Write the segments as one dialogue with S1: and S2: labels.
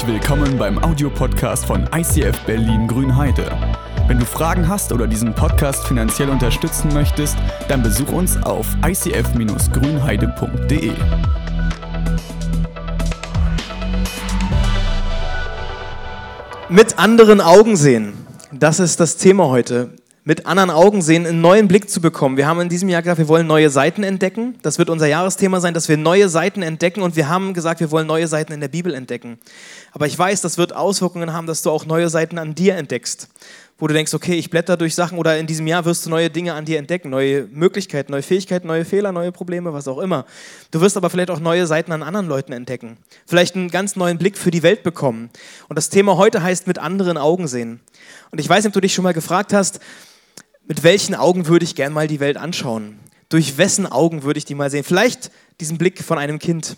S1: Herzlich willkommen beim Audiopodcast von ICF Berlin Grünheide. Wenn du Fragen hast oder diesen Podcast finanziell unterstützen möchtest, dann besuch uns auf icf-grünheide.de.
S2: Mit anderen Augen sehen. Das ist das Thema heute. Mit anderen Augen sehen, einen neuen Blick zu bekommen. Wir haben in diesem Jahr gesagt, wir wollen neue Seiten entdecken. Das wird unser Jahresthema sein, dass wir neue Seiten entdecken. Und wir haben gesagt, wir wollen neue Seiten in der Bibel entdecken. Aber ich weiß, das wird Auswirkungen haben, dass du auch neue Seiten an dir entdeckst. Wo du denkst, okay, ich blätter durch Sachen oder in diesem Jahr wirst du neue Dinge an dir entdecken, neue Möglichkeiten, neue Fähigkeiten, neue Fehler, neue Probleme, was auch immer. Du wirst aber vielleicht auch neue Seiten an anderen Leuten entdecken. Vielleicht einen ganz neuen Blick für die Welt bekommen. Und das Thema heute heißt mit anderen Augen sehen. Und ich weiß nicht, ob du dich schon mal gefragt hast, mit welchen Augen würde ich gern mal die Welt anschauen? Durch wessen Augen würde ich die mal sehen? Vielleicht diesen Blick von einem Kind,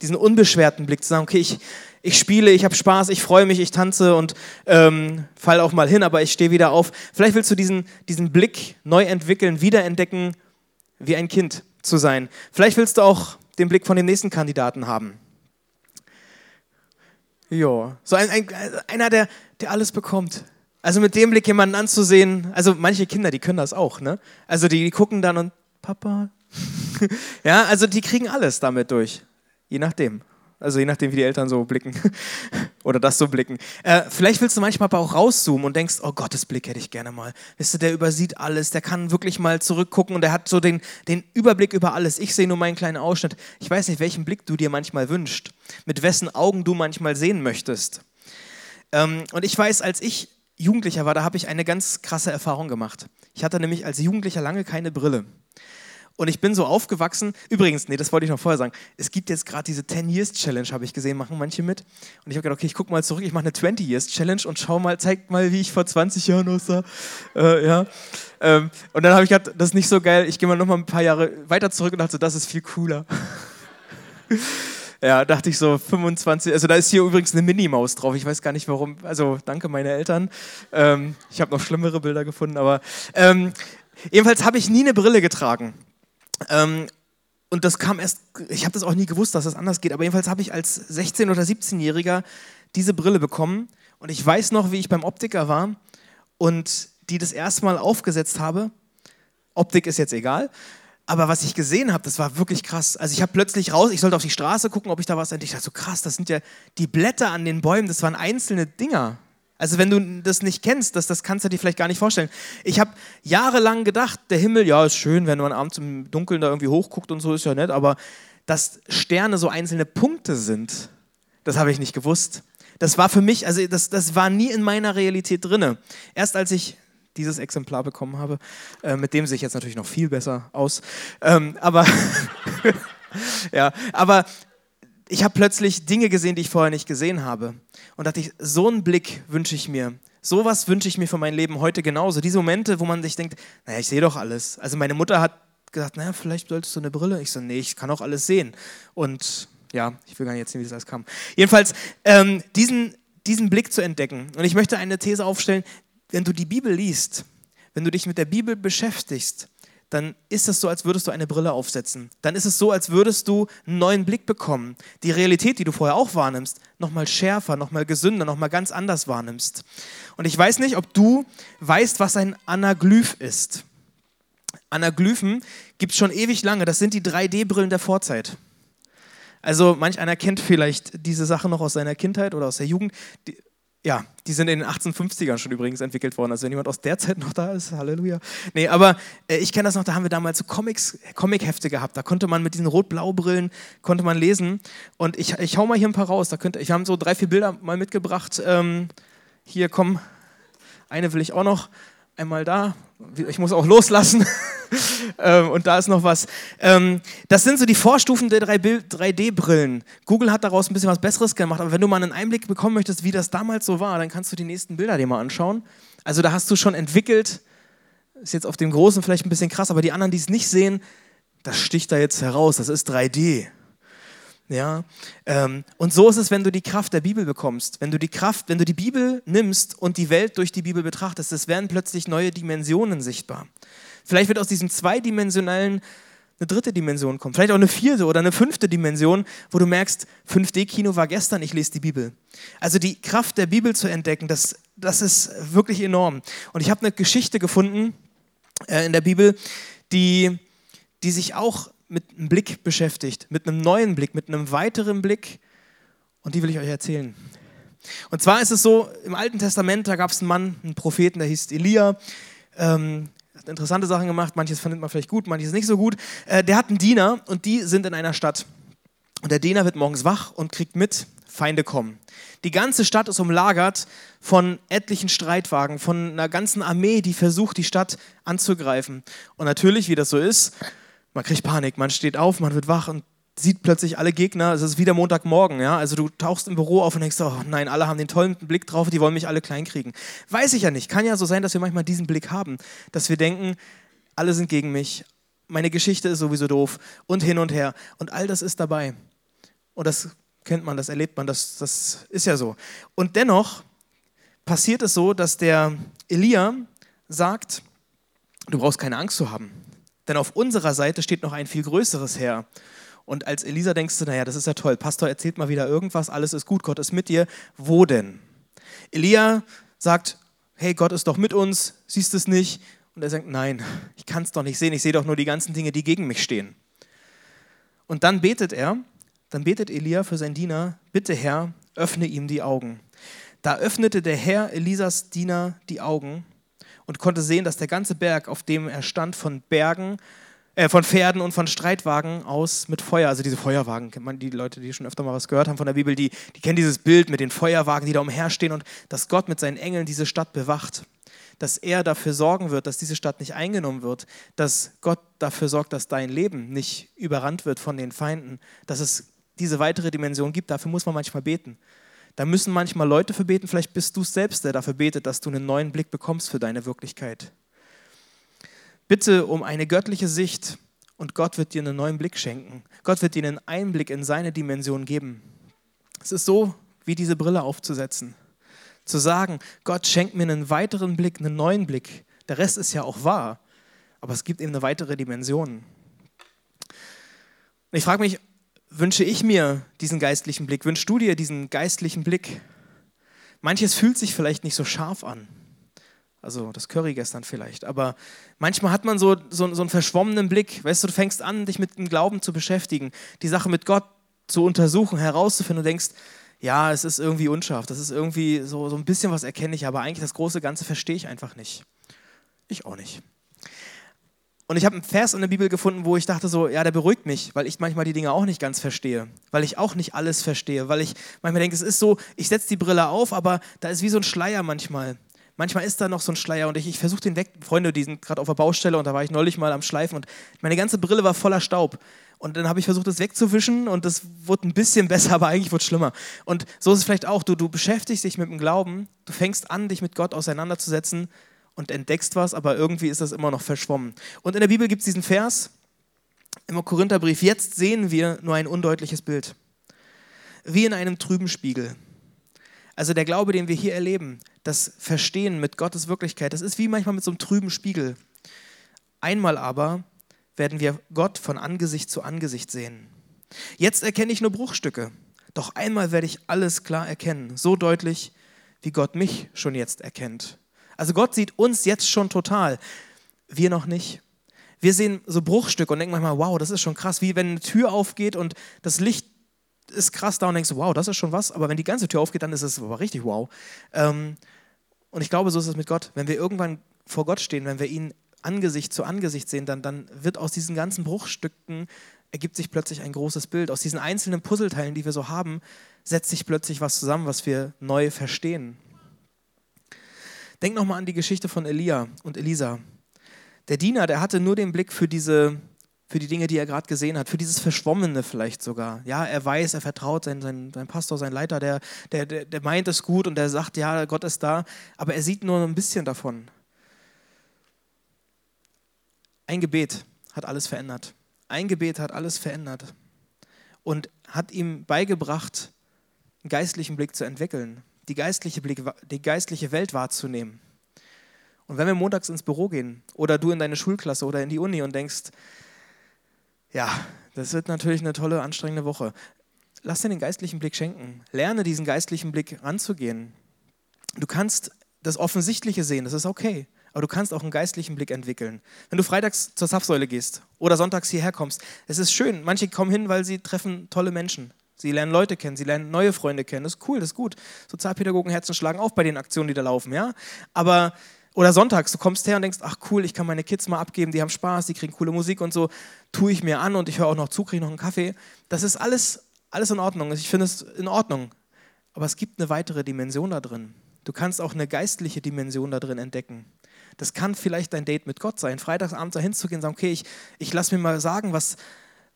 S2: diesen unbeschwerten Blick zu sagen, okay, ich, ich spiele, ich habe Spaß, ich freue mich, ich tanze und ähm, fall auch mal hin, aber ich stehe wieder auf. Vielleicht willst du diesen, diesen Blick neu entwickeln, wiederentdecken, wie ein Kind zu sein. Vielleicht willst du auch den Blick von dem nächsten Kandidaten haben. Ja, so ein, ein, einer, der, der alles bekommt. Also mit dem Blick jemanden anzusehen, also manche Kinder, die können das auch, ne? Also die gucken dann und Papa. ja, also die kriegen alles damit durch. Je nachdem. Also je nachdem, wie die Eltern so blicken oder das so blicken. Äh, vielleicht willst du manchmal aber auch rauszoomen und denkst, oh Gottes Blick hätte ich gerne mal. Wisst du, der übersieht alles, der kann wirklich mal zurückgucken und der hat so den, den Überblick über alles. Ich sehe nur meinen kleinen Ausschnitt. Ich weiß nicht, welchen Blick du dir manchmal wünschst, mit wessen Augen du manchmal sehen möchtest. Ähm, und ich weiß, als ich Jugendlicher war, da habe ich eine ganz krasse Erfahrung gemacht. Ich hatte nämlich als Jugendlicher lange keine Brille. Und ich bin so aufgewachsen. Übrigens, nee, das wollte ich noch vorher sagen. Es gibt jetzt gerade diese 10 Years Challenge, habe ich gesehen, machen manche mit. Und ich habe gedacht, okay, ich gucke mal zurück, ich mache eine 20 Years Challenge und schau mal, zeig mal, wie ich vor 20 Jahren aussah. Äh, ja. Ähm, und dann habe ich gedacht, das ist nicht so geil. Ich gehe mal noch mal ein paar Jahre weiter zurück und dachte, das ist viel cooler. Ja, dachte ich so 25. Also da ist hier übrigens eine Minimaus drauf. Ich weiß gar nicht warum. Also danke meine Eltern. Ähm, ich habe noch schlimmere Bilder gefunden, aber ähm, jedenfalls habe ich nie eine Brille getragen. Ähm, und das kam erst, ich habe das auch nie gewusst, dass das anders geht, aber jedenfalls habe ich als 16- oder 17-Jähriger diese Brille bekommen und ich weiß noch, wie ich beim Optiker war und die das erste Mal aufgesetzt habe. Optik ist jetzt egal. Aber was ich gesehen habe, das war wirklich krass. Also ich habe plötzlich raus, ich sollte auf die Straße gucken, ob ich da was entdecke. Ich dachte so krass, das sind ja die Blätter an den Bäumen, das waren einzelne Dinger. Also wenn du das nicht kennst, das, das kannst du dir vielleicht gar nicht vorstellen. Ich habe jahrelang gedacht, der Himmel, ja, ist schön, wenn man abends im Dunkeln da irgendwie hochguckt und so, ist ja nett, aber dass Sterne so einzelne Punkte sind, das habe ich nicht gewusst. Das war für mich, also das, das war nie in meiner Realität drinne. Erst als ich dieses Exemplar bekommen habe. Äh, mit dem sehe ich jetzt natürlich noch viel besser aus. Ähm, aber, ja, aber ich habe plötzlich Dinge gesehen, die ich vorher nicht gesehen habe. Und dachte ich, so einen Blick wünsche ich mir. Sowas wünsche ich mir für mein Leben heute genauso. Diese Momente, wo man sich denkt, naja, ich sehe doch alles. Also meine Mutter hat gesagt, naja, vielleicht solltest du eine Brille. Ich so, nee, ich kann auch alles sehen. Und ja, ich will gar nicht erzählen, wie das alles kam. Jedenfalls, ähm, diesen, diesen Blick zu entdecken. Und ich möchte eine These aufstellen, wenn du die Bibel liest, wenn du dich mit der Bibel beschäftigst, dann ist es so, als würdest du eine Brille aufsetzen. Dann ist es so, als würdest du einen neuen Blick bekommen. Die Realität, die du vorher auch wahrnimmst, nochmal schärfer, nochmal gesünder, nochmal ganz anders wahrnimmst. Und ich weiß nicht, ob du weißt, was ein Anaglyph ist. Anaglyphen gibt es schon ewig lange. Das sind die 3D-Brillen der Vorzeit. Also manch einer kennt vielleicht diese Sache noch aus seiner Kindheit oder aus der Jugend. Die, ja, die sind in den 1850ern schon übrigens entwickelt worden. Also wenn jemand aus der Zeit noch da ist, Halleluja. Nee, aber äh, ich kenne das noch, da haben wir damals so Comics, Comic-Hefte gehabt. Da konnte man mit diesen Rot-Blau-Brillen, konnte man lesen. Und ich, ich hau mal hier ein paar raus. Da könnt, ich habe so drei, vier Bilder mal mitgebracht. Ähm, hier, komm, eine will ich auch noch. Einmal da. Ich muss auch loslassen. ähm, und da ist noch was. Ähm, das sind so die Vorstufen der 3D-Brillen. Google hat daraus ein bisschen was Besseres gemacht, aber wenn du mal einen Einblick bekommen möchtest, wie das damals so war, dann kannst du die nächsten Bilder dir mal anschauen. Also da hast du schon entwickelt, ist jetzt auf dem Großen vielleicht ein bisschen krass, aber die anderen, die es nicht sehen, das sticht da jetzt heraus, das ist 3D. Ja, ähm, und so ist es, wenn du die Kraft der Bibel bekommst. Wenn du die Kraft, wenn du die Bibel nimmst und die Welt durch die Bibel betrachtest, es werden plötzlich neue Dimensionen sichtbar. Vielleicht wird aus diesem zweidimensionalen eine dritte Dimension kommt, vielleicht auch eine vierte oder eine fünfte Dimension, wo du merkst, 5D-Kino war gestern, ich lese die Bibel. Also die Kraft der Bibel zu entdecken, das, das ist wirklich enorm. Und ich habe eine Geschichte gefunden äh, in der Bibel, die, die sich auch mit einem Blick beschäftigt, mit einem neuen Blick, mit einem weiteren Blick. Und die will ich euch erzählen. Und zwar ist es so, im Alten Testament, da gab es einen Mann, einen Propheten, der hieß Elia. Ähm, hat interessante Sachen gemacht, manches findet man vielleicht gut, manches nicht so gut. Äh, der hat einen Diener und die sind in einer Stadt. Und der Diener wird morgens wach und kriegt mit, Feinde kommen. Die ganze Stadt ist umlagert von etlichen Streitwagen, von einer ganzen Armee, die versucht, die Stadt anzugreifen. Und natürlich, wie das so ist, man kriegt Panik, man steht auf, man wird wach und sieht plötzlich alle Gegner, es ist wieder Montagmorgen, ja, also du tauchst im Büro auf und denkst, oh nein, alle haben den tollen Blick drauf, die wollen mich alle kleinkriegen. Weiß ich ja nicht, kann ja so sein, dass wir manchmal diesen Blick haben, dass wir denken, alle sind gegen mich, meine Geschichte ist sowieso doof und hin und her und all das ist dabei. Und das kennt man, das erlebt man, das, das ist ja so. Und dennoch passiert es so, dass der Elia sagt, du brauchst keine Angst zu haben, denn auf unserer Seite steht noch ein viel größeres Heer. Und als Elisa denkst du, naja, das ist ja toll. Pastor erzählt mal wieder irgendwas, alles ist gut, Gott ist mit dir. Wo denn? Elia sagt, hey, Gott ist doch mit uns, siehst du es nicht? Und er sagt, nein, ich kann es doch nicht sehen, ich sehe doch nur die ganzen Dinge, die gegen mich stehen. Und dann betet er, dann betet Elia für seinen Diener, bitte Herr, öffne ihm die Augen. Da öffnete der Herr Elisas Diener die Augen und konnte sehen, dass der ganze Berg, auf dem er stand, von Bergen äh, von Pferden und von Streitwagen aus mit Feuer. Also diese Feuerwagen, kennt man die Leute, die schon öfter mal was gehört haben von der Bibel, die, die kennen dieses Bild mit den Feuerwagen, die da umherstehen und dass Gott mit seinen Engeln diese Stadt bewacht. Dass er dafür sorgen wird, dass diese Stadt nicht eingenommen wird. Dass Gott dafür sorgt, dass dein Leben nicht überrannt wird von den Feinden. Dass es diese weitere Dimension gibt. Dafür muss man manchmal beten. Da müssen manchmal Leute für beten. Vielleicht bist du es selbst, der dafür betet, dass du einen neuen Blick bekommst für deine Wirklichkeit. Bitte um eine göttliche Sicht und Gott wird dir einen neuen Blick schenken. Gott wird dir einen Einblick in seine Dimension geben. Es ist so, wie diese Brille aufzusetzen. Zu sagen, Gott schenkt mir einen weiteren Blick, einen neuen Blick. Der Rest ist ja auch wahr, aber es gibt eben eine weitere Dimension. Ich frage mich, wünsche ich mir diesen geistlichen Blick? Wünschst du dir diesen geistlichen Blick? Manches fühlt sich vielleicht nicht so scharf an. Also das Curry gestern vielleicht. Aber manchmal hat man so, so, so einen verschwommenen Blick. Weißt du, du fängst an, dich mit dem Glauben zu beschäftigen, die Sache mit Gott zu untersuchen, herauszufinden und denkst, ja, es ist irgendwie unscharf, das ist irgendwie so, so ein bisschen was erkenne ich, aber eigentlich das große Ganze verstehe ich einfach nicht. Ich auch nicht. Und ich habe einen Vers in der Bibel gefunden, wo ich dachte so, ja, der beruhigt mich, weil ich manchmal die Dinge auch nicht ganz verstehe, weil ich auch nicht alles verstehe, weil ich manchmal denke, es ist so, ich setze die Brille auf, aber da ist wie so ein Schleier manchmal manchmal ist da noch so ein Schleier und ich, ich versuche den weg. Freunde, die sind gerade auf der Baustelle und da war ich neulich mal am Schleifen und meine ganze Brille war voller Staub. Und dann habe ich versucht, das wegzuwischen und das wurde ein bisschen besser, aber eigentlich wurde es schlimmer. Und so ist es vielleicht auch, du, du beschäftigst dich mit dem Glauben, du fängst an, dich mit Gott auseinanderzusetzen und entdeckst was, aber irgendwie ist das immer noch verschwommen. Und in der Bibel gibt es diesen Vers im Korintherbrief, jetzt sehen wir nur ein undeutliches Bild, wie in einem trüben Spiegel. Also der Glaube, den wir hier erleben, das Verstehen mit Gottes Wirklichkeit, das ist wie manchmal mit so einem trüben Spiegel. Einmal aber werden wir Gott von Angesicht zu Angesicht sehen. Jetzt erkenne ich nur Bruchstücke, doch einmal werde ich alles klar erkennen, so deutlich, wie Gott mich schon jetzt erkennt. Also Gott sieht uns jetzt schon total, wir noch nicht. Wir sehen so Bruchstücke und denken manchmal, wow, das ist schon krass, wie wenn eine Tür aufgeht und das Licht ist krass da und denkst, wow, das ist schon was, aber wenn die ganze Tür aufgeht, dann ist es aber richtig wow. Ähm, und ich glaube, so ist es mit Gott. Wenn wir irgendwann vor Gott stehen, wenn wir ihn Angesicht zu Angesicht sehen, dann, dann wird aus diesen ganzen Bruchstücken ergibt sich plötzlich ein großes Bild. Aus diesen einzelnen Puzzleteilen, die wir so haben, setzt sich plötzlich was zusammen, was wir neu verstehen. Denk nochmal an die Geschichte von Elia und Elisa. Der Diener, der hatte nur den Blick für diese für die Dinge, die er gerade gesehen hat, für dieses Verschwommene vielleicht sogar. Ja, er weiß, er vertraut sein, sein, sein Pastor, sein Leiter, der, der, der, der meint es gut und der sagt, ja, Gott ist da, aber er sieht nur ein bisschen davon. Ein Gebet hat alles verändert. Ein Gebet hat alles verändert und hat ihm beigebracht, einen geistlichen Blick zu entwickeln, die geistliche, Blick, die geistliche Welt wahrzunehmen. Und wenn wir montags ins Büro gehen oder du in deine Schulklasse oder in die Uni und denkst, Ja, das wird natürlich eine tolle, anstrengende Woche. Lass dir den geistlichen Blick schenken. Lerne diesen geistlichen Blick ranzugehen. Du kannst das Offensichtliche sehen, das ist okay. Aber du kannst auch einen geistlichen Blick entwickeln. Wenn du freitags zur Safsäule gehst oder sonntags hierher kommst, es ist schön. Manche kommen hin, weil sie treffen tolle Menschen. Sie lernen Leute kennen, sie lernen neue Freunde kennen. Das ist cool, das ist gut. Sozialpädagogen Herzen schlagen auf bei den Aktionen, die da laufen, ja. Aber oder sonntags, du kommst her und denkst, ach cool, ich kann meine Kids mal abgeben, die haben Spaß, die kriegen coole Musik und so, tue ich mir an und ich höre auch noch zu, kriege noch einen Kaffee. Das ist alles, alles in Ordnung. Ich finde es in Ordnung. Aber es gibt eine weitere Dimension da drin. Du kannst auch eine geistliche Dimension da drin entdecken. Das kann vielleicht dein Date mit Gott sein. Freitagsabend dahin zu gehen und sagen, okay, ich, ich lasse mir mal sagen, was,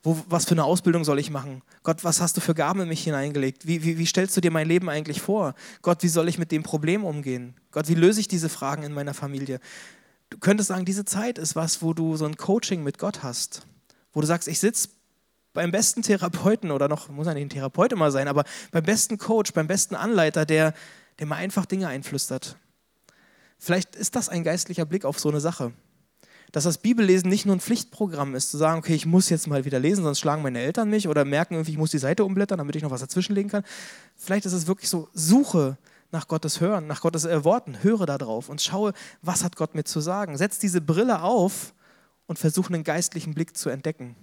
S2: wo, was für eine Ausbildung soll ich machen? Gott, was hast du für Gaben in mich hineingelegt? Wie, wie, wie stellst du dir mein Leben eigentlich vor? Gott, wie soll ich mit dem Problem umgehen? Gott, wie löse ich diese Fragen in meiner Familie? Du könntest sagen, diese Zeit ist was, wo du so ein Coaching mit Gott hast, wo du sagst, ich sitze beim besten Therapeuten oder noch, muss ja nicht ein Therapeut immer sein, aber beim besten Coach, beim besten Anleiter, der, der mal einfach Dinge einflüstert. Vielleicht ist das ein geistlicher Blick auf so eine Sache dass das Bibellesen nicht nur ein Pflichtprogramm ist, zu sagen, okay, ich muss jetzt mal wieder lesen, sonst schlagen meine Eltern mich oder merken irgendwie, ich muss die Seite umblättern, damit ich noch was dazwischenlegen kann. Vielleicht ist es wirklich so, suche nach Gottes Hören, nach Gottes äh, Worten, höre da drauf und schaue, was hat Gott mir zu sagen. Setz diese Brille auf und versuche einen geistlichen Blick zu entdecken.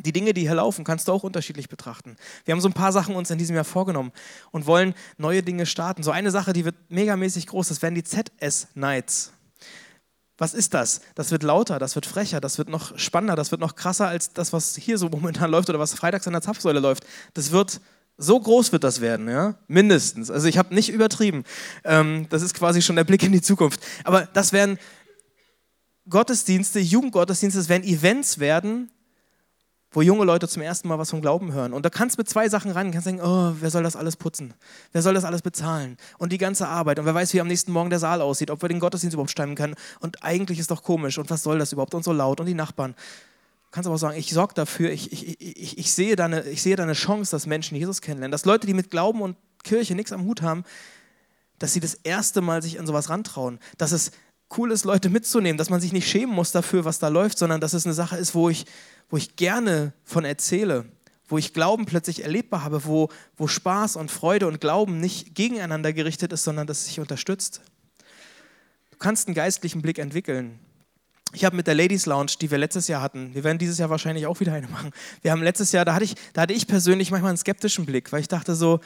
S2: Die Dinge, die hier laufen, kannst du auch unterschiedlich betrachten. Wir haben so ein paar Sachen uns in diesem Jahr vorgenommen und wollen neue Dinge starten. So eine Sache, die wird megamäßig groß, das werden die ZS-Nights. Was ist das? Das wird lauter, das wird frecher, das wird noch spannender, das wird noch krasser als das, was hier so momentan läuft oder was freitags an der Zapfsäule läuft. Das wird so groß wird das werden, ja, mindestens. Also ich habe nicht übertrieben. Ähm, das ist quasi schon der Blick in die Zukunft. Aber das werden Gottesdienste, Jugendgottesdienste, das werden Events werden, wo junge Leute zum ersten Mal was vom Glauben hören. Und da kannst du mit zwei Sachen ran, kannst denken, oh, wer soll das alles putzen? Wer soll das alles bezahlen? Und die ganze Arbeit. Und wer weiß, wie am nächsten Morgen der Saal aussieht, ob wir den Gottesdienst überhaupt stemmen können. Und eigentlich ist doch komisch. Und was soll das überhaupt? Und so laut. Und die Nachbarn. Du kannst aber auch sagen, ich sorge dafür, ich, ich, ich, ich, sehe da eine, ich sehe da Chance, dass Menschen Jesus kennenlernen. Dass Leute, die mit Glauben und Kirche nichts am Hut haben, dass sie das erste Mal sich an sowas rantrauen. Dass es cool ist, Leute mitzunehmen, dass man sich nicht schämen muss dafür, was da läuft, sondern dass es eine Sache ist, wo ich, wo ich gerne von erzähle, wo ich Glauben plötzlich erlebbar habe, wo, wo Spaß und Freude und Glauben nicht gegeneinander gerichtet ist, sondern dass es sich unterstützt. Du kannst einen geistlichen Blick entwickeln. Ich habe mit der Ladies Lounge, die wir letztes Jahr hatten, wir werden dieses Jahr wahrscheinlich auch wieder eine machen. Wir haben letztes Jahr, da hatte ich, da hatte ich persönlich manchmal einen skeptischen Blick, weil ich dachte so,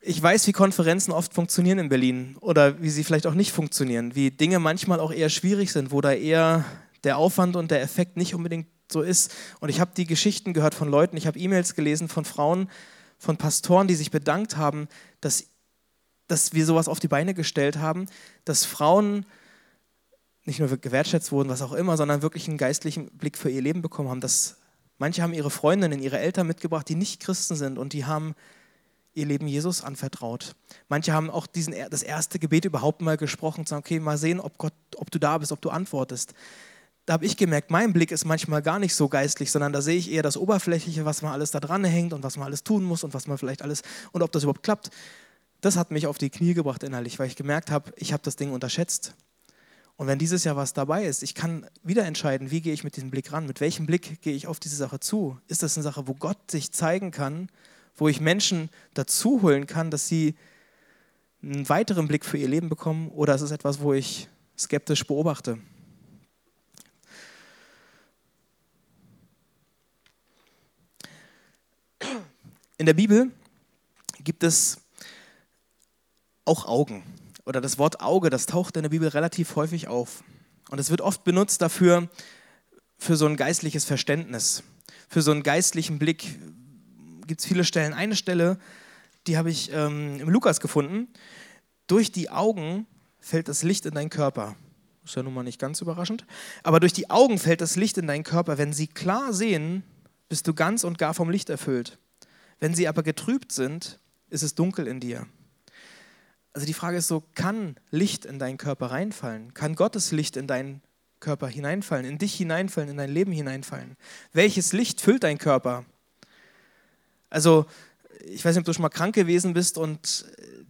S2: ich weiß, wie Konferenzen oft funktionieren in Berlin oder wie sie vielleicht auch nicht funktionieren, wie Dinge manchmal auch eher schwierig sind, wo da eher der Aufwand und der Effekt nicht unbedingt so ist. Und ich habe die Geschichten gehört von Leuten, ich habe E-Mails gelesen von Frauen, von Pastoren, die sich bedankt haben, dass, dass wir sowas auf die Beine gestellt haben, dass Frauen nicht nur gewertschätzt wurden, was auch immer, sondern wirklich einen geistlichen Blick für ihr Leben bekommen haben. Dass manche haben ihre Freundinnen, ihre Eltern mitgebracht, die nicht Christen sind und die haben ihr Leben Jesus anvertraut. Manche haben auch diesen, das erste Gebet überhaupt mal gesprochen und sagen, okay, mal sehen, ob, Gott, ob du da bist, ob du antwortest. Da habe ich gemerkt, mein Blick ist manchmal gar nicht so geistlich, sondern da sehe ich eher das Oberflächliche, was man alles da dran hängt und was man alles tun muss und was man vielleicht alles und ob das überhaupt klappt. Das hat mich auf die Knie gebracht innerlich, weil ich gemerkt habe, ich habe das Ding unterschätzt. Und wenn dieses Jahr was dabei ist, ich kann wieder entscheiden, wie gehe ich mit diesem Blick ran, mit welchem Blick gehe ich auf diese Sache zu. Ist das eine Sache, wo Gott sich zeigen kann wo ich Menschen dazu holen kann, dass sie einen weiteren Blick für ihr Leben bekommen oder ist es etwas, wo ich skeptisch beobachte? In der Bibel gibt es auch Augen. Oder das Wort Auge, das taucht in der Bibel relativ häufig auf. Und es wird oft benutzt dafür, für so ein geistliches Verständnis, für so einen geistlichen Blick gibt es viele Stellen. Eine Stelle, die habe ich ähm, im Lukas gefunden. Durch die Augen fällt das Licht in deinen Körper. Ist ja nun mal nicht ganz überraschend. Aber durch die Augen fällt das Licht in deinen Körper. Wenn sie klar sehen, bist du ganz und gar vom Licht erfüllt. Wenn sie aber getrübt sind, ist es dunkel in dir. Also die Frage ist so, kann Licht in deinen Körper reinfallen? Kann Gottes Licht in deinen Körper hineinfallen, in dich hineinfallen, in dein Leben hineinfallen? Welches Licht füllt dein Körper? Also, ich weiß nicht, ob du schon mal krank gewesen bist und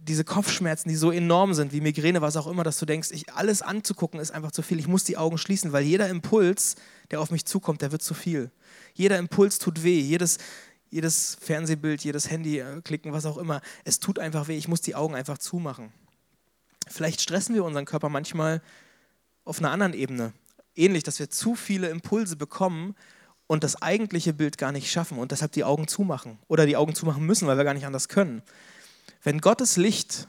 S2: diese Kopfschmerzen, die so enorm sind, wie Migräne, was auch immer, dass du denkst, ich, alles anzugucken ist einfach zu viel. Ich muss die Augen schließen, weil jeder Impuls, der auf mich zukommt, der wird zu viel. Jeder Impuls tut weh, jedes, jedes Fernsehbild, jedes Handy äh, klicken, was auch immer. Es tut einfach weh, ich muss die Augen einfach zumachen. Vielleicht stressen wir unseren Körper manchmal auf einer anderen Ebene. Ähnlich, dass wir zu viele Impulse bekommen und das eigentliche Bild gar nicht schaffen und deshalb die Augen zumachen oder die Augen zumachen müssen, weil wir gar nicht anders können. Wenn Gottes Licht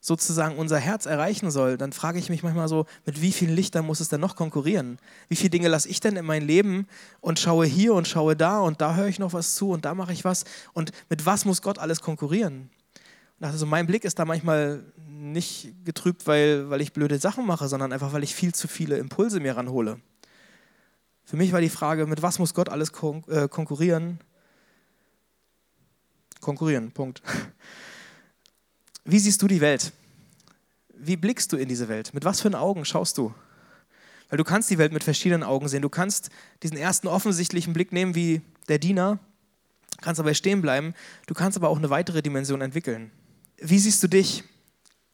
S2: sozusagen unser Herz erreichen soll, dann frage ich mich manchmal so, mit wie vielen Lichtern muss es denn noch konkurrieren? Wie viele Dinge lasse ich denn in mein Leben und schaue hier und schaue da und da höre ich noch was zu und da mache ich was und mit was muss Gott alles konkurrieren? Also mein Blick ist da manchmal nicht getrübt, weil, weil ich blöde Sachen mache, sondern einfach, weil ich viel zu viele Impulse mir ranhole. Für mich war die Frage, mit was muss Gott alles äh, konkurrieren? Konkurrieren, Punkt. Wie siehst du die Welt? Wie blickst du in diese Welt? Mit was für Augen schaust du? Weil du kannst die Welt mit verschiedenen Augen sehen. Du kannst diesen ersten offensichtlichen Blick nehmen wie der Diener, kannst aber stehen bleiben. Du kannst aber auch eine weitere Dimension entwickeln. Wie siehst du dich?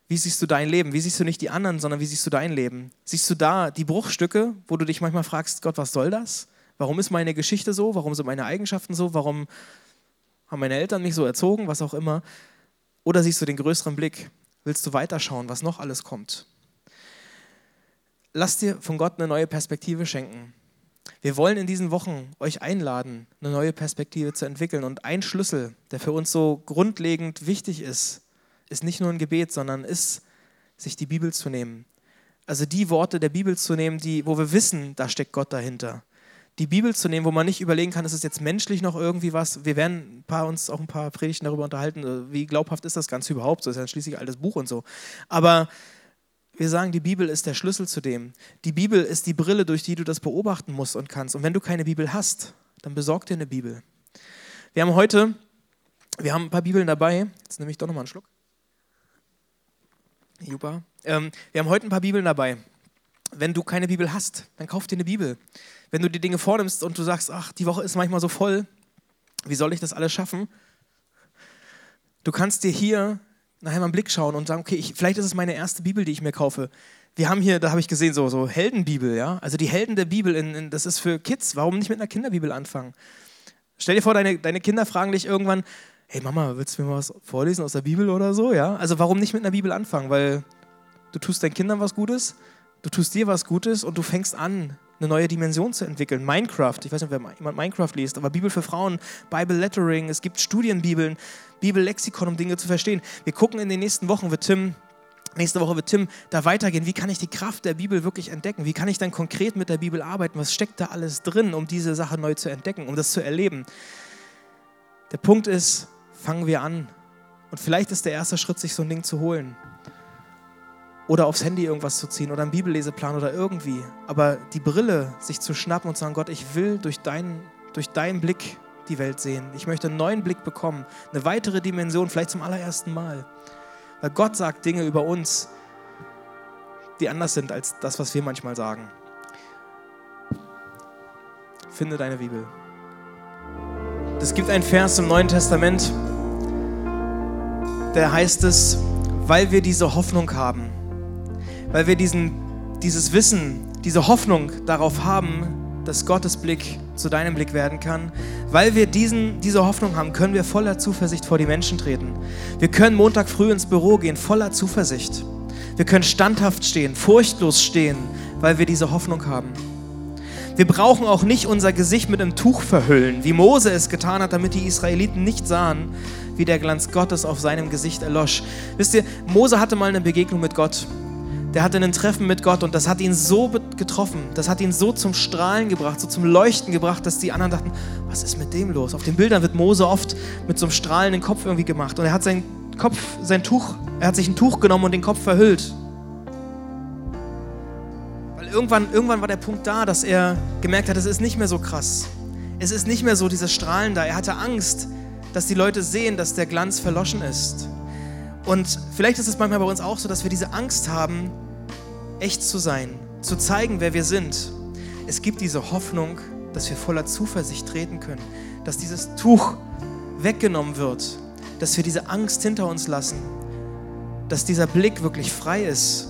S2: Wie siehst du dein Leben? Wie siehst du nicht die anderen, sondern wie siehst du dein Leben? Siehst du da die Bruchstücke, wo du dich manchmal fragst, Gott, was soll das? Warum ist meine Geschichte so? Warum sind meine Eigenschaften so? Warum haben meine Eltern mich so erzogen? Was auch immer. Oder siehst du den größeren Blick? Willst du weiterschauen, was noch alles kommt? Lass dir von Gott eine neue Perspektive schenken. Wir wollen in diesen Wochen euch einladen, eine neue Perspektive zu entwickeln. Und ein Schlüssel, der für uns so grundlegend wichtig ist, ist nicht nur ein Gebet, sondern ist, sich die Bibel zu nehmen. Also die Worte der Bibel zu nehmen, die, wo wir wissen, da steckt Gott dahinter. Die Bibel zu nehmen, wo man nicht überlegen kann, ist es jetzt menschlich noch irgendwie was. Wir werden paar, uns auch ein paar Predigten darüber unterhalten, äh, wie glaubhaft ist das Ganze überhaupt. So ist ja schließlich ein altes Buch und so. Aber wir sagen, die Bibel ist der Schlüssel zu dem. Die Bibel ist die Brille, durch die du das beobachten musst und kannst. Und wenn du keine Bibel hast, dann besorg dir eine Bibel. Wir haben heute, wir haben ein paar Bibeln dabei. Jetzt nehme ich doch nochmal einen Schluck. Super. Ähm, wir haben heute ein paar Bibeln dabei. Wenn du keine Bibel hast, dann kauf dir eine Bibel. Wenn du die Dinge vornimmst und du sagst, ach, die Woche ist manchmal so voll, wie soll ich das alles schaffen? Du kannst dir hier nachher mal einen Blick schauen und sagen, okay, ich, vielleicht ist es meine erste Bibel, die ich mir kaufe. Wir haben hier, da habe ich gesehen, so, so Heldenbibel, ja. Also die Helden der Bibel, in, in, das ist für Kids. Warum nicht mit einer Kinderbibel anfangen? Stell dir vor, deine, deine Kinder fragen dich irgendwann, hey Mama, willst du mir mal was vorlesen aus der Bibel oder so? Ja? Also warum nicht mit einer Bibel anfangen? Weil du tust deinen Kindern was Gutes, du tust dir was Gutes und du fängst an, eine neue Dimension zu entwickeln. Minecraft, ich weiß nicht, wer jemand Minecraft liest, aber Bibel für Frauen, Bible Lettering, es gibt Studienbibeln, Bibellexikon, um Dinge zu verstehen. Wir gucken in den nächsten Wochen, wird Tim Nächste Woche wird Tim da weitergehen. Wie kann ich die Kraft der Bibel wirklich entdecken? Wie kann ich dann konkret mit der Bibel arbeiten? Was steckt da alles drin, um diese Sache neu zu entdecken, um das zu erleben? Der Punkt ist, fangen wir an. Und vielleicht ist der erste Schritt, sich so ein Ding zu holen. Oder aufs Handy irgendwas zu ziehen oder einen Bibelleseplan oder irgendwie. Aber die Brille sich zu schnappen und zu sagen, Gott, ich will durch deinen, durch deinen Blick die Welt sehen. Ich möchte einen neuen Blick bekommen, eine weitere Dimension, vielleicht zum allerersten Mal. Weil Gott sagt Dinge über uns, die anders sind als das, was wir manchmal sagen. Finde deine Bibel. Es gibt einen Vers im Neuen Testament, der heißt es, weil wir diese Hoffnung haben, weil wir diesen, dieses Wissen, diese Hoffnung darauf haben, dass Gottes Blick zu deinem Blick werden kann. Weil wir diesen, diese Hoffnung haben, können wir voller Zuversicht vor die Menschen treten. Wir können Montag früh ins Büro gehen, voller Zuversicht. Wir können standhaft stehen, furchtlos stehen, weil wir diese Hoffnung haben. Wir brauchen auch nicht unser Gesicht mit einem Tuch verhüllen, wie Mose es getan hat, damit die Israeliten nicht sahen, wie der Glanz Gottes auf seinem Gesicht erlosch. Wisst ihr, Mose hatte mal eine Begegnung mit Gott. Der hatte ein Treffen mit Gott und das hat ihn so getroffen, das hat ihn so zum Strahlen gebracht, so zum Leuchten gebracht, dass die anderen dachten, was ist mit dem los? Auf den Bildern wird Mose oft mit so einem strahlenden Kopf irgendwie gemacht und er hat seinen Kopf, sein Tuch, er hat sich ein Tuch genommen und den Kopf verhüllt irgendwann, irgendwann war der Punkt da, dass er gemerkt hat, es ist nicht mehr so krass. Es ist nicht mehr so dieses Strahlen da. Er hatte Angst, dass die Leute sehen, dass der Glanz verloschen ist. Und vielleicht ist es manchmal bei uns auch so, dass wir diese Angst haben, echt zu sein, zu zeigen, wer wir sind. Es gibt diese Hoffnung, dass wir voller Zuversicht treten können, dass dieses Tuch weggenommen wird, dass wir diese Angst hinter uns lassen, dass dieser Blick wirklich frei ist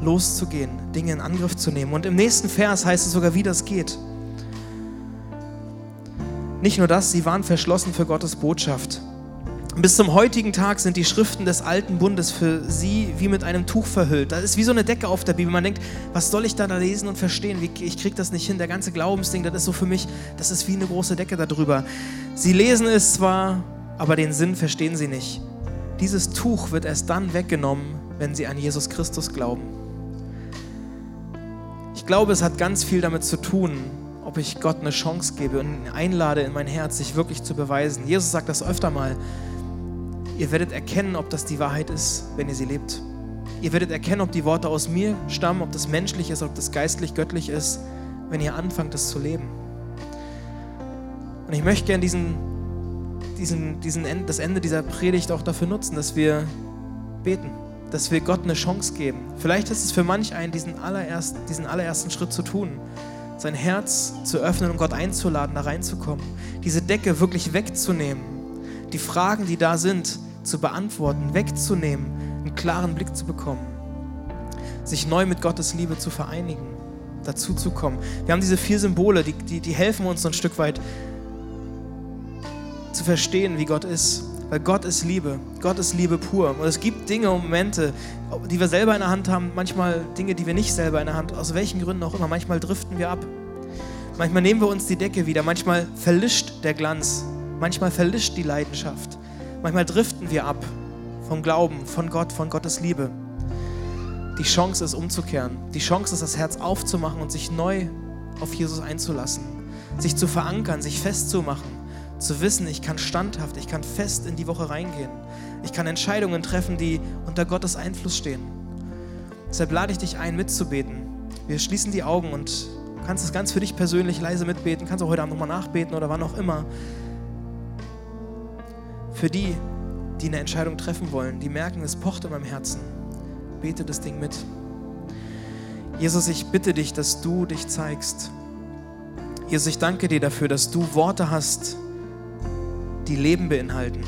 S2: loszugehen, Dinge in Angriff zu nehmen. Und im nächsten Vers heißt es sogar, wie das geht. Nicht nur das, sie waren verschlossen für Gottes Botschaft. Bis zum heutigen Tag sind die Schriften des alten Bundes für sie wie mit einem Tuch verhüllt. Das ist wie so eine Decke auf der Bibel. Man denkt, was soll ich da, da lesen und verstehen? Ich kriege das nicht hin. Der ganze Glaubensding, das ist so für mich, das ist wie eine große Decke darüber. Sie lesen es zwar, aber den Sinn verstehen sie nicht. Dieses Tuch wird erst dann weggenommen, wenn sie an Jesus Christus glauben. Ich glaube, es hat ganz viel damit zu tun, ob ich Gott eine Chance gebe und ihn einlade in mein Herz, sich wirklich zu beweisen. Jesus sagt das öfter mal. Ihr werdet erkennen, ob das die Wahrheit ist, wenn ihr sie lebt. Ihr werdet erkennen, ob die Worte aus mir stammen, ob das menschlich ist, ob das geistlich göttlich ist, wenn ihr anfangt, das zu leben. Und ich möchte gerne diesen, diesen, diesen End, das Ende dieser Predigt auch dafür nutzen, dass wir beten, dass wir Gott eine Chance geben. Vielleicht ist es für manch einen, diesen allerersten, diesen allerersten Schritt zu tun, sein Herz zu öffnen und Gott einzuladen, da reinzukommen, diese Decke wirklich wegzunehmen, die Fragen, die da sind, zu beantworten, wegzunehmen, einen klaren Blick zu bekommen, sich neu mit Gottes Liebe zu vereinigen, dazu zu kommen. Wir haben diese vier Symbole, die, die, die helfen uns so ein Stück weit zu verstehen, wie Gott ist. Weil Gott ist Liebe. Gott ist Liebe pur. Und es gibt Dinge und Momente, die wir selber in der Hand haben, manchmal Dinge, die wir nicht selber in der Hand aus welchen Gründen auch immer. Manchmal driften wir ab. Manchmal nehmen wir uns die Decke wieder. Manchmal verlischt der Glanz. Manchmal verlischt die Leidenschaft. Manchmal driften wir ab vom Glauben, von Gott, von Gottes Liebe. Die Chance ist umzukehren. Die Chance ist, das Herz aufzumachen und sich neu auf Jesus einzulassen. Sich zu verankern, sich festzumachen. Zu wissen, ich kann standhaft, ich kann fest in die Woche reingehen. Ich kann Entscheidungen treffen, die unter Gottes Einfluss stehen. Deshalb lade ich dich ein, mitzubeten. Wir schließen die Augen und du kannst es ganz für dich persönlich leise mitbeten. Kannst auch heute Abend nochmal nachbeten oder wann auch immer. Für die, die eine Entscheidung treffen wollen, die merken, es pocht in meinem Herzen, bete das Ding mit. Jesus, ich bitte dich, dass du dich zeigst. Jesus, ich danke dir dafür, dass du Worte hast, die Leben beinhalten.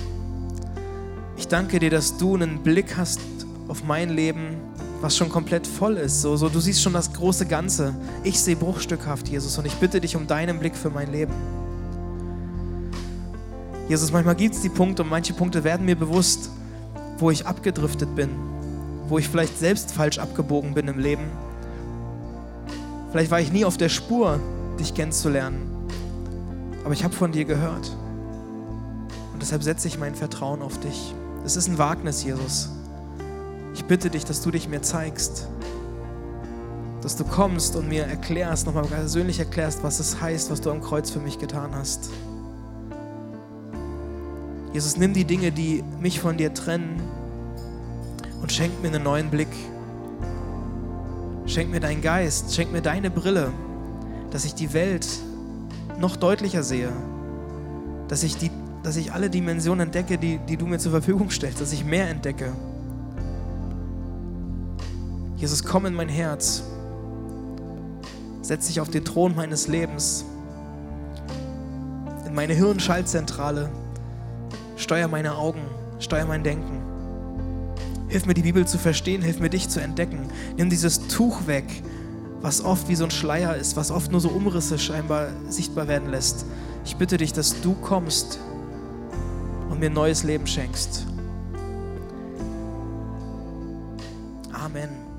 S2: Ich danke dir, dass du einen Blick hast auf mein Leben, was schon komplett voll ist. So, so, du siehst schon das große Ganze. Ich sehe bruchstückhaft, Jesus, und ich bitte dich um deinen Blick für mein Leben. Jesus, manchmal gibt es die Punkte und manche Punkte werden mir bewusst, wo ich abgedriftet bin, wo ich vielleicht selbst falsch abgebogen bin im Leben. Vielleicht war ich nie auf der Spur, dich kennenzulernen, aber ich habe von dir gehört. Und deshalb setze ich mein Vertrauen auf dich. Es ist ein Wagnis, Jesus. Ich bitte dich, dass du dich mir zeigst, dass du kommst und mir erklärst, nochmal persönlich erklärst, was es heißt, was du am Kreuz für mich getan hast. Jesus, nimm die Dinge, die mich von dir trennen und schenk mir einen neuen Blick. Schenk mir deinen Geist, schenk mir deine Brille, dass ich die Welt noch deutlicher sehe, dass ich, die, dass ich alle Dimensionen entdecke, die, die du mir zur Verfügung stellst, dass ich mehr entdecke. Jesus, komm in mein Herz, setz dich auf den Thron meines Lebens, in meine Hirnschaltzentrale Steuer meine Augen, steuer mein Denken. Hilf mir die Bibel zu verstehen, hilf mir dich zu entdecken. Nimm dieses Tuch weg, was oft wie so ein Schleier ist, was oft nur so Umrisse scheinbar sichtbar werden lässt. Ich bitte dich, dass du kommst und mir neues Leben schenkst. Amen.